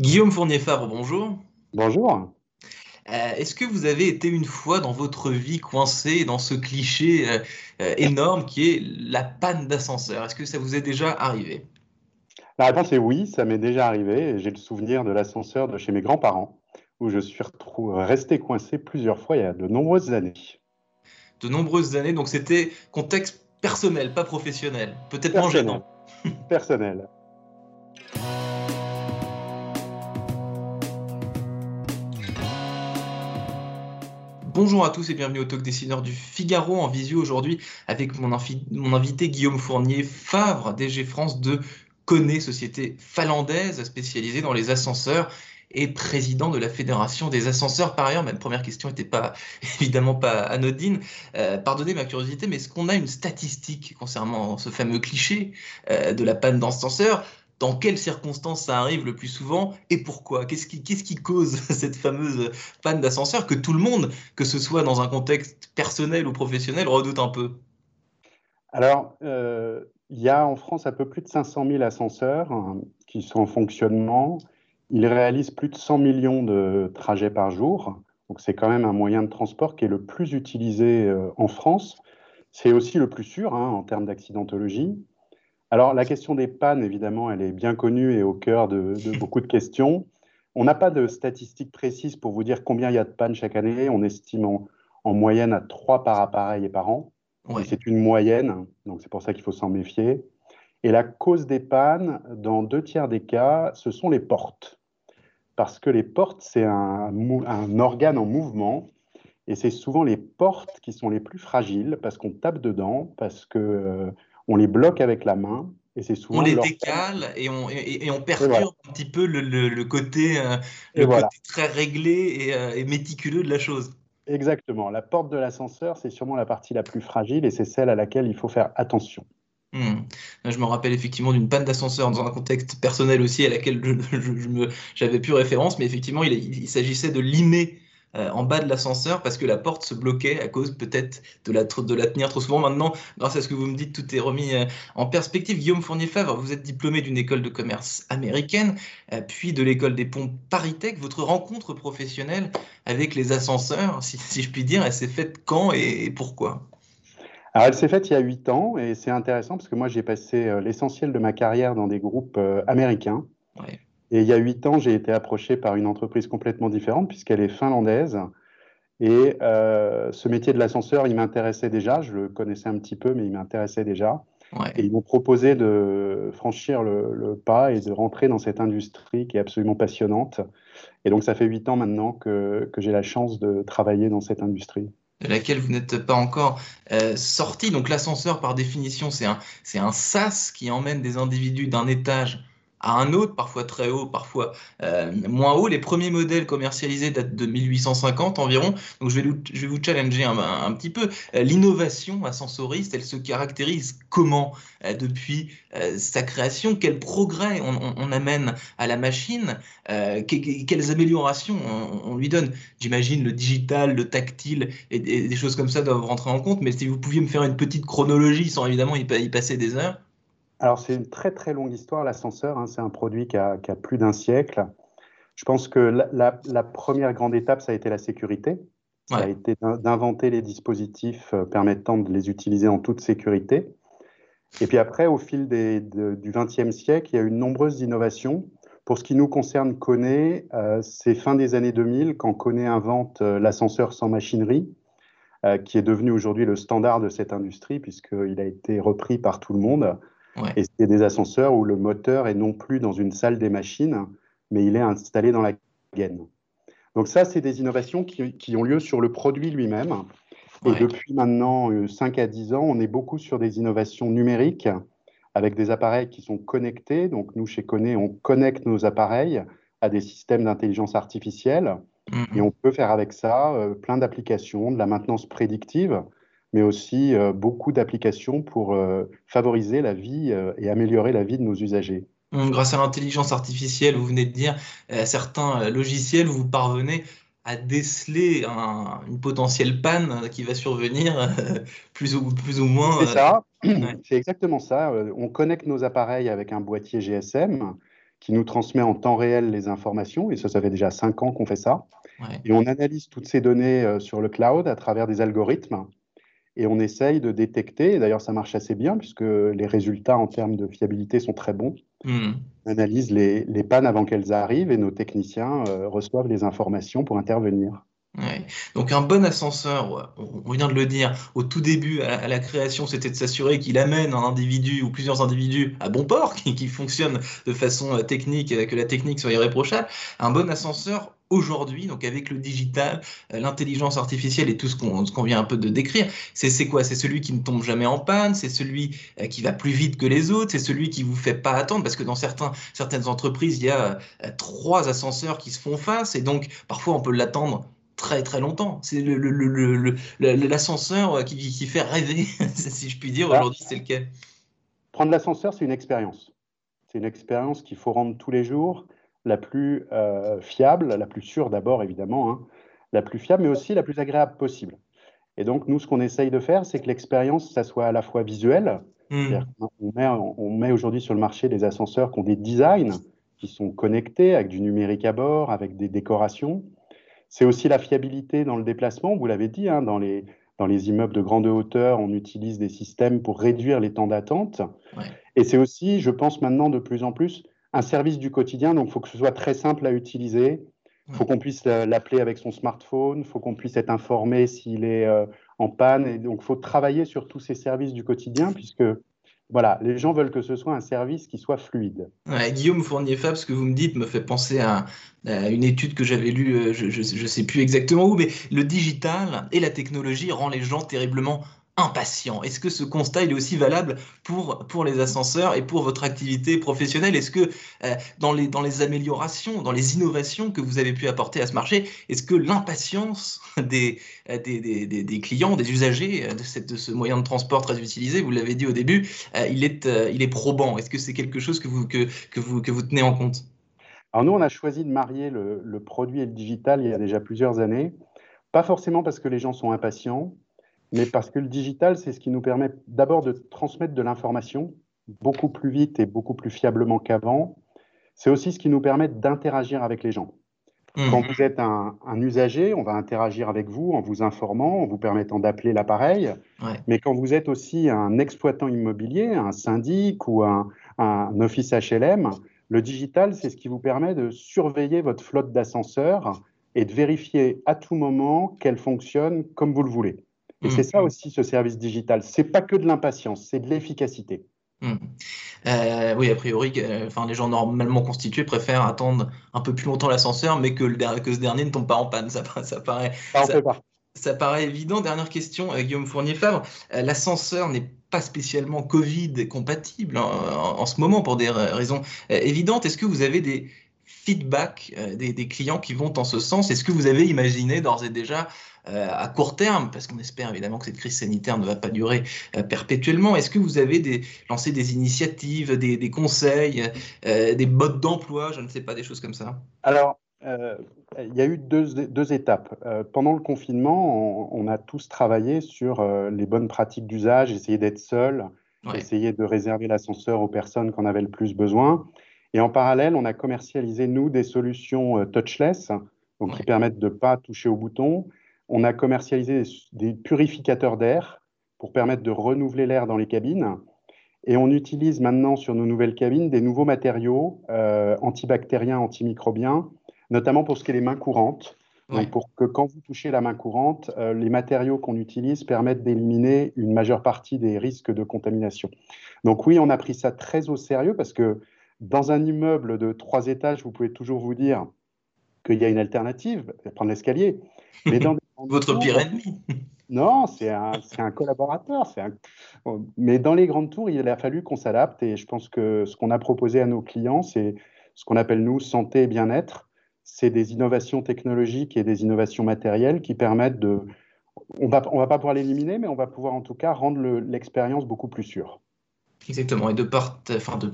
Guillaume Fournier-Fabre, bonjour. Bonjour. Euh, est-ce que vous avez été une fois dans votre vie coincé dans ce cliché euh, euh, énorme qui est la panne d'ascenseur? Est-ce que ça vous est déjà arrivé? La réponse est oui, ça m'est déjà arrivé. J'ai le souvenir de l'ascenseur de chez mes grands-parents où je suis resté coincé plusieurs fois il y a de nombreuses années. De nombreuses années, donc c'était contexte personnel, pas professionnel, peut-être moins gênant. personnel. Bonjour à tous et bienvenue au Talk Dessineur du Figaro en visio aujourd'hui avec mon, invité Guillaume Fournier, Favre, DG France de Connaît, société finlandaise spécialisée dans les ascenseurs et président de la Fédération des ascenseurs. Par ailleurs, ma première question n'était pas évidemment pas anodine. Euh, pardonnez ma curiosité, mais est-ce qu'on a une statistique concernant ce fameux cliché euh, de la panne d'ascenseur? Dans quelles circonstances ça arrive le plus souvent et pourquoi? Qu'est-ce qui, cause cette fameuse panne d'ascenseur que tout le monde, que ce soit dans un contexte personnel ou professionnel, redoute un peu? Alors, euh, il y a en France un peu plus de 500 000 ascenseurs hein, qui sont en fonctionnement. Ils réalisent plus de 100 millions de trajets par jour. Donc, c'est quand même un moyen de transport qui est le plus utilisé euh, en France. C'est aussi le plus sûr hein, en termes d'accidentologie. Alors, la question des pannes, évidemment, elle est bien connue et au cœur de, beaucoup de questions. On n'a pas de statistiques précises pour vous dire combien il y a de pannes chaque année. On estime en, moyenne à 3 par appareil et par an. C'est une moyenne, donc c'est pour ça qu'il faut s'en méfier. Et la cause des pannes, dans deux tiers des cas, ce sont les portes. Parce que les portes, c'est un, un, organe en mouvement. Et c'est souvent les portes qui sont les plus fragiles parce qu'on tape dedans, parce que euh, on les bloque avec la main. Et c'est souvent on les décale et on, et, on perturbe un petit peu le, côté, euh, très réglé euh, et, méticuleux de la chose. Exactement. La porte de l'ascenseur, c'est sûrement la partie la plus fragile et c'est celle à laquelle il faut faire attention. Hmm. Je me rappelle effectivement d'une panne d'ascenseur dans un contexte personnel aussi à laquelle j'avais plus référence, mais effectivement, il, il s'agissait de limer euh, en bas de l'ascenseur parce que la porte se bloquait à cause peut-être de la, de la tenir trop souvent. Maintenant, grâce à ce que vous me dites, tout est remis euh, en perspective. Guillaume Fournier-Favre, vous êtes diplômé d'une école de commerce américaine, euh, puis de l'école des ponts Paritech. Votre rencontre professionnelle avec les ascenseurs, si, je puis dire, elle s'est faite quand et, pourquoi? Alors, elle s'est faite il y a huit ans et c'est intéressant parce que moi, j'ai passé l'essentiel de ma carrière dans des groupes américains. Et il y a huit ans, j'ai été approché par une entreprise complètement différente puisqu'elle est finlandaise. Et euh, ce métier de l'ascenseur, il m'intéressait déjà. Je le connaissais un petit peu, mais il m'intéressait déjà. Et ils m'ont proposé de franchir le, pas et de rentrer dans cette industrie qui est absolument passionnante. Et donc, ça fait huit ans maintenant que, que j'ai la chance de travailler dans cette industrie de laquelle vous n'êtes pas encore euh, sorti. Donc l'ascenseur, par définition, c'est un, un sas qui emmène des individus d'un étage à un autre, parfois très haut, parfois euh, moins haut. Les premiers modèles commercialisés datent de 1850 environ. Donc je vais, vous challenger un, petit peu. Euh, l'innovation ascensoriste, elle se caractérise comment euh, depuis sa création? Quel progrès on, amène à la machine? Quelles améliorations on, lui donne? J'imagine le digital, le tactile et, des choses comme ça doivent rentrer en compte. Mais si vous pouviez me faire une petite chronologie sans évidemment y passer des heures. Alors, c'est une très très longue histoire, l'ascenseur. Hein. c'est un produit qui a, plus d'un siècle. Je pense que la, première grande étape, ça a été la sécurité. Ça a été d'inventer les dispositifs euh, permettant de les utiliser en toute sécurité. Et puis après, au fil du XXe siècle, il y a eu de nombreuses innovations. Pour ce qui nous concerne, Kone, euh, c'est fin des années 2000 quand Kone invente euh, l'ascenseur sans machinerie, qui est devenu aujourd'hui le standard de cette industrie puisqu'il a été repris par tout le monde. Et c'est des ascenseurs où le moteur est non plus dans une salle des machines, mais il est installé dans la gaine. Donc ça, c'est des innovations qui, ont lieu sur le produit lui-même. Et depuis maintenant 5 euh, à 10 ans, on est beaucoup sur des innovations numériques avec des appareils qui sont connectés. Donc nous, chez Kone, on connecte nos appareils à des systèmes d'intelligence artificielle. Mm-hmm. Et on peut faire avec ça euh, plein d'applications, de la maintenance prédictive, mais aussi euh, beaucoup d'applications pour euh, favoriser la vie euh, et améliorer la vie de nos usagers. Hum, grâce à l'intelligence artificielle, vous venez de dire, certains logiciels, vous parvenez à déceler une potentielle panne qui va survenir plus, ou, plus ou moins. C'est ça, c'est exactement ça. On connecte nos appareils avec un boîtier GSM qui nous transmet en temps réel les informations, et ça, ça fait déjà cinq ans qu'on fait ça. Et on analyse toutes ces données sur le cloud à travers des algorithmes, et on essaye de détecter, et d'ailleurs ça marche assez bien, puisque les résultats en termes de fiabilité sont très bons. Hmm. On analyse les, les, pannes avant qu'elles arrivent, et nos techniciens euh, reçoivent les informations pour intervenir. Donc un bon ascenseur, on vient de le dire, au tout début, à la, création, c'était de s'assurer qu'il amène un individu ou plusieurs individus à bon port, qui, qui fonctionne de façon euh, technique, que la technique soit irréprochable. Un bon ascenseur, aujourd'hui, donc avec le digital, euh, l'intelligence artificielle et tout ce qu'on vient un peu de décrire, c'est quoi? C'est celui qui ne tombe jamais en panne, c'est celui euh, qui va plus vite que les autres, c'est celui qui vous fait pas attendre, parce que dans certains, certaines entreprises, il y a trois ascenseurs qui se font face, et donc parfois on peut l'attendre très très longtemps. C'est l'ascenseur le, qui, qui, fait rêver, si je puis dire. Ah. Aujourd'hui, c'est lequel Prendre l'ascenseur, c'est une expérience. C'est une expérience qu'il faut rendre tous les jours la plus euh, fiable, la plus sûre d'abord, évidemment, hein, la plus fiable, mais aussi la plus agréable possible. Et donc, nous, ce qu'on essaye de faire, c'est que l'expérience, ça soit à la fois visuelle. Hmm. On met, on met aujourd'hui sur le marché des ascenseurs qui ont des designs, qui sont connectés avec du numérique à bord, avec des décorations. C'est aussi la fiabilité dans le déplacement. Vous l'avez dit, hein, dans, les, dans les immeubles de grande hauteur, on utilise des systèmes pour réduire les temps d'attente. Et c'est aussi, je pense maintenant de plus en plus, un service du quotidien. Donc, il faut que ce soit très simple à utiliser. Il faut qu'on puisse l'appeler avec son smartphone. Il faut qu'on puisse être informé s'il est euh, en panne. Et donc, il faut travailler sur tous ces services du quotidien, puisque voilà, les gens veulent que ce soit un service qui soit fluide. Guillaume Fournier-Fab, ce que vous me dites me fait penser à, une étude que j'avais lue, euh, je ne sais plus exactement où, mais le digital et la technologie rend les gens terriblement impatient. Est-ce que ce constat est aussi valable pour, pour les ascenseurs et pour votre activité professionnelle? Est-ce que euh, dans, les, dans les améliorations, dans les innovations que vous avez pu apporter à ce marché, est-ce que l'impatience des, euh, des, des, des, clients, des usagers euh, de, cette, de, ce moyen de transport très utilisé, vous l'avez dit au début, il, est, il est probant? Est-ce que c'est quelque chose que vous, que, que, vous, que vous tenez en compte? Alors nous, on a choisi de marier le, le produit et le digital il y a déjà plusieurs années. Pas forcément parce que les gens sont impatients, mais parce que le digital, c'est ce qui nous permet d'abord de transmettre de l'information beaucoup plus vite et beaucoup plus fiablement qu'avant. C'est aussi ce qui nous permet d'interagir avec les gens. Mmh. Quand vous êtes un, usager, on va interagir avec vous en vous informant, en vous permettant d'appeler l'appareil. Mais quand vous êtes aussi un exploitant immobilier, un syndic ou un, un office HLM, le digital, c'est ce qui vous permet de surveiller votre flotte d'ascenseurs et de vérifier à tout moment qu'elle fonctionne comme vous le voulez. Et c'est ça mm. aussi ce service digital. C'est pas que de l'impatience, c'est de l'efficacité. Mm. Euh, oui, a priori, euh, enfin, les gens normalement constitués préfèrent attendre un peu plus longtemps l'ascenseur, mais que, le, que ce dernier ne tombe pas en panne. Ça, ça paraît. Ça, paraît évident. Dernière question, euh, Guillaume Fournier-Favre. l'ascenseur n'est pas spécialement Covid compatible en, ce moment pour des raisons évidentes. Est-ce que vous avez des feedbacks des, des, clients qui vont en ce sens? Est-ce que vous avez imaginé d'ores et déjà euh, à court terme, parce qu'on espère évidemment que cette crise sanitaire ne va pas durer euh, perpétuellement. Est-ce que vous avez des, lancé des initiatives, des, conseils, euh, des modes d'emploi, je ne sais pas, des choses comme ça? Alors, il y a eu deux, étapes. pendant le confinement, on, a tous travaillé sur les bonnes pratiques d'usage, essayer d'être seul, essayer de réserver l'ascenseur aux personnes qui en avaient le plus besoin. Et en parallèle, on a commercialisé, nous, des solutions touchless, donc qui permettent de ne pas toucher au bouton, on a commercialisé des, purificateurs d'air pour permettre de renouveler l'air dans les cabines. Et on utilise maintenant sur nos nouvelles cabines des nouveaux matériaux euh, antibactériens, antimicrobiens, notamment pour ce qui est les mains courantes. Donc pour que quand vous touchez la main courante, euh, les matériaux qu'on utilise permettent d'éliminer une majeure partie des risques de contamination. Donc oui, on a pris ça très au sérieux parce que dans un immeuble de trois étages, vous pouvez toujours vous dire qu'il y a une alternative, prendre l'escalier. Mais dans Votre pire ennemi Non, c'est un, un, collaborateur. Un... Mais dans les grandes tours, il a fallu qu'on s'adapte et je pense que ce qu'on a proposé à nos clients, c'est ce qu'on appelle nous santé et bien-être. C'est des innovations technologiques et des innovations matérielles qui permettent de. On va, on va pas pouvoir l'éliminer, mais on va pouvoir en tout cas rendre l'expérience beaucoup plus sûre. Exactement. Et de, part, enfin de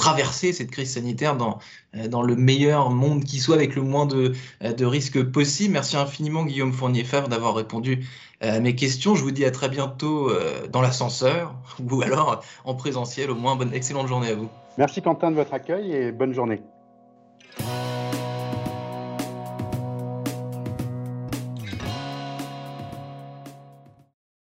traverser cette crise sanitaire dans, euh, dans le meilleur monde qui soit, avec le moins de, euh, de risques possible. Merci infiniment, Guillaume Fournier-Favre, d'avoir répondu euh, à mes questions. Je vous dis à très bientôt dans l'ascenseur ou alors en présentiel. Au moins, bonne, excellente journée à vous. Merci Quentin de votre accueil et bonne journée.